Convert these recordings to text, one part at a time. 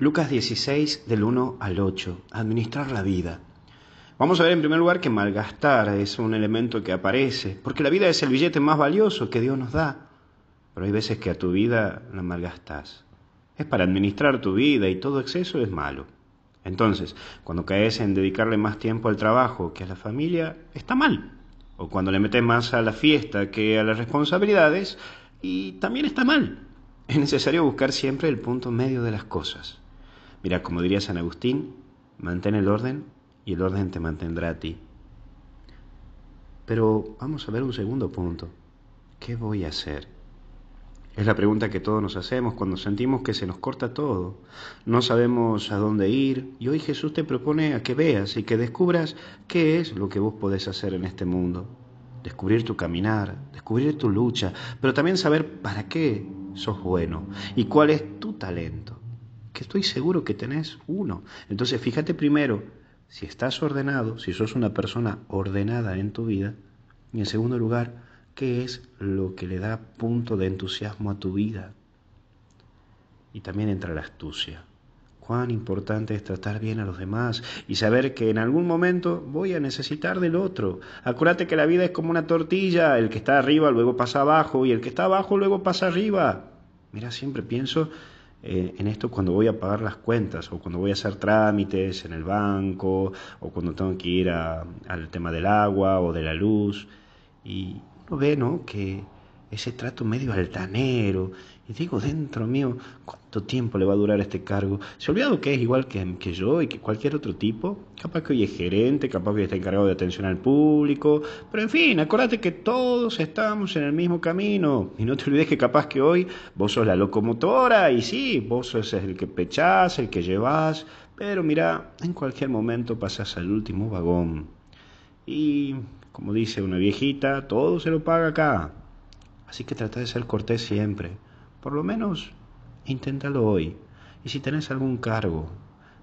Lucas 16 del 1 al 8. Administrar la vida. Vamos a ver en primer lugar que malgastar es un elemento que aparece, porque la vida es el billete más valioso que Dios nos da. Pero hay veces que a tu vida la malgastas. Es para administrar tu vida y todo exceso es malo. Entonces, cuando caes en dedicarle más tiempo al trabajo que a la familia, está mal. O cuando le metes más a la fiesta que a las responsabilidades, y también está mal. Es necesario buscar siempre el punto medio de las cosas. Mira, como diría San Agustín, mantén el orden y el orden te mantendrá a ti. Pero vamos a ver un segundo punto. ¿Qué voy a hacer? Es la pregunta que todos nos hacemos cuando sentimos que se nos corta todo. No sabemos a dónde ir y hoy Jesús te propone a que veas y que descubras qué es lo que vos podés hacer en este mundo. Descubrir tu caminar, descubrir tu lucha, pero también saber para qué sos bueno y cuál es tu talento, que estoy seguro que tenés uno. Entonces fíjate primero si estás ordenado, si sos una persona ordenada en tu vida, y en segundo lugar, qué es lo que le da punto de entusiasmo a tu vida. Y también entra la astucia. Cuán importante es tratar bien a los demás y saber que en algún momento voy a necesitar del otro. Acuérdate que la vida es como una tortilla, el que está arriba luego pasa abajo y el que está abajo luego pasa arriba. Mira, siempre pienso eh, en esto cuando voy a pagar las cuentas o cuando voy a hacer trámites en el banco o cuando tengo que ir al tema del agua o de la luz. Y uno ve, ¿no? Que ese trato medio altanero. Y digo, dentro mío, ¿cuánto tiempo le va a durar este cargo? Se ha olvidado que es igual que, que, yo y que cualquier otro tipo. Capaz que hoy es gerente, capaz que está encargado de atención al público. Pero en fin, acuérdate que todos estamos en el mismo camino. Y no te olvides que capaz que hoy vos sos la locomotora y sí, vos sos el que pechás, el que llevas. Pero mira, en cualquier momento pasas al último vagón. Y, como dice una viejita, todo se lo paga acá. Así que trata de ser cortés siempre. Por lo menos inténtalo hoy. Y si tenés algún cargo,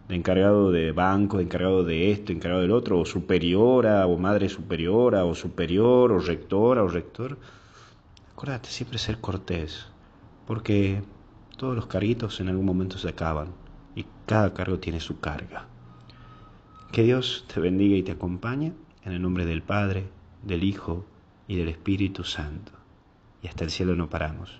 de encargado de banco, encargado de esto, encargado del otro, o superiora, o madre superiora, o superior, o rectora, o rector, acuérdate siempre ser cortés, porque todos los carguitos en algún momento se acaban y cada cargo tiene su carga. Que Dios te bendiga y te acompañe en el nombre del Padre, del Hijo y del Espíritu Santo y hasta el cielo no paramos.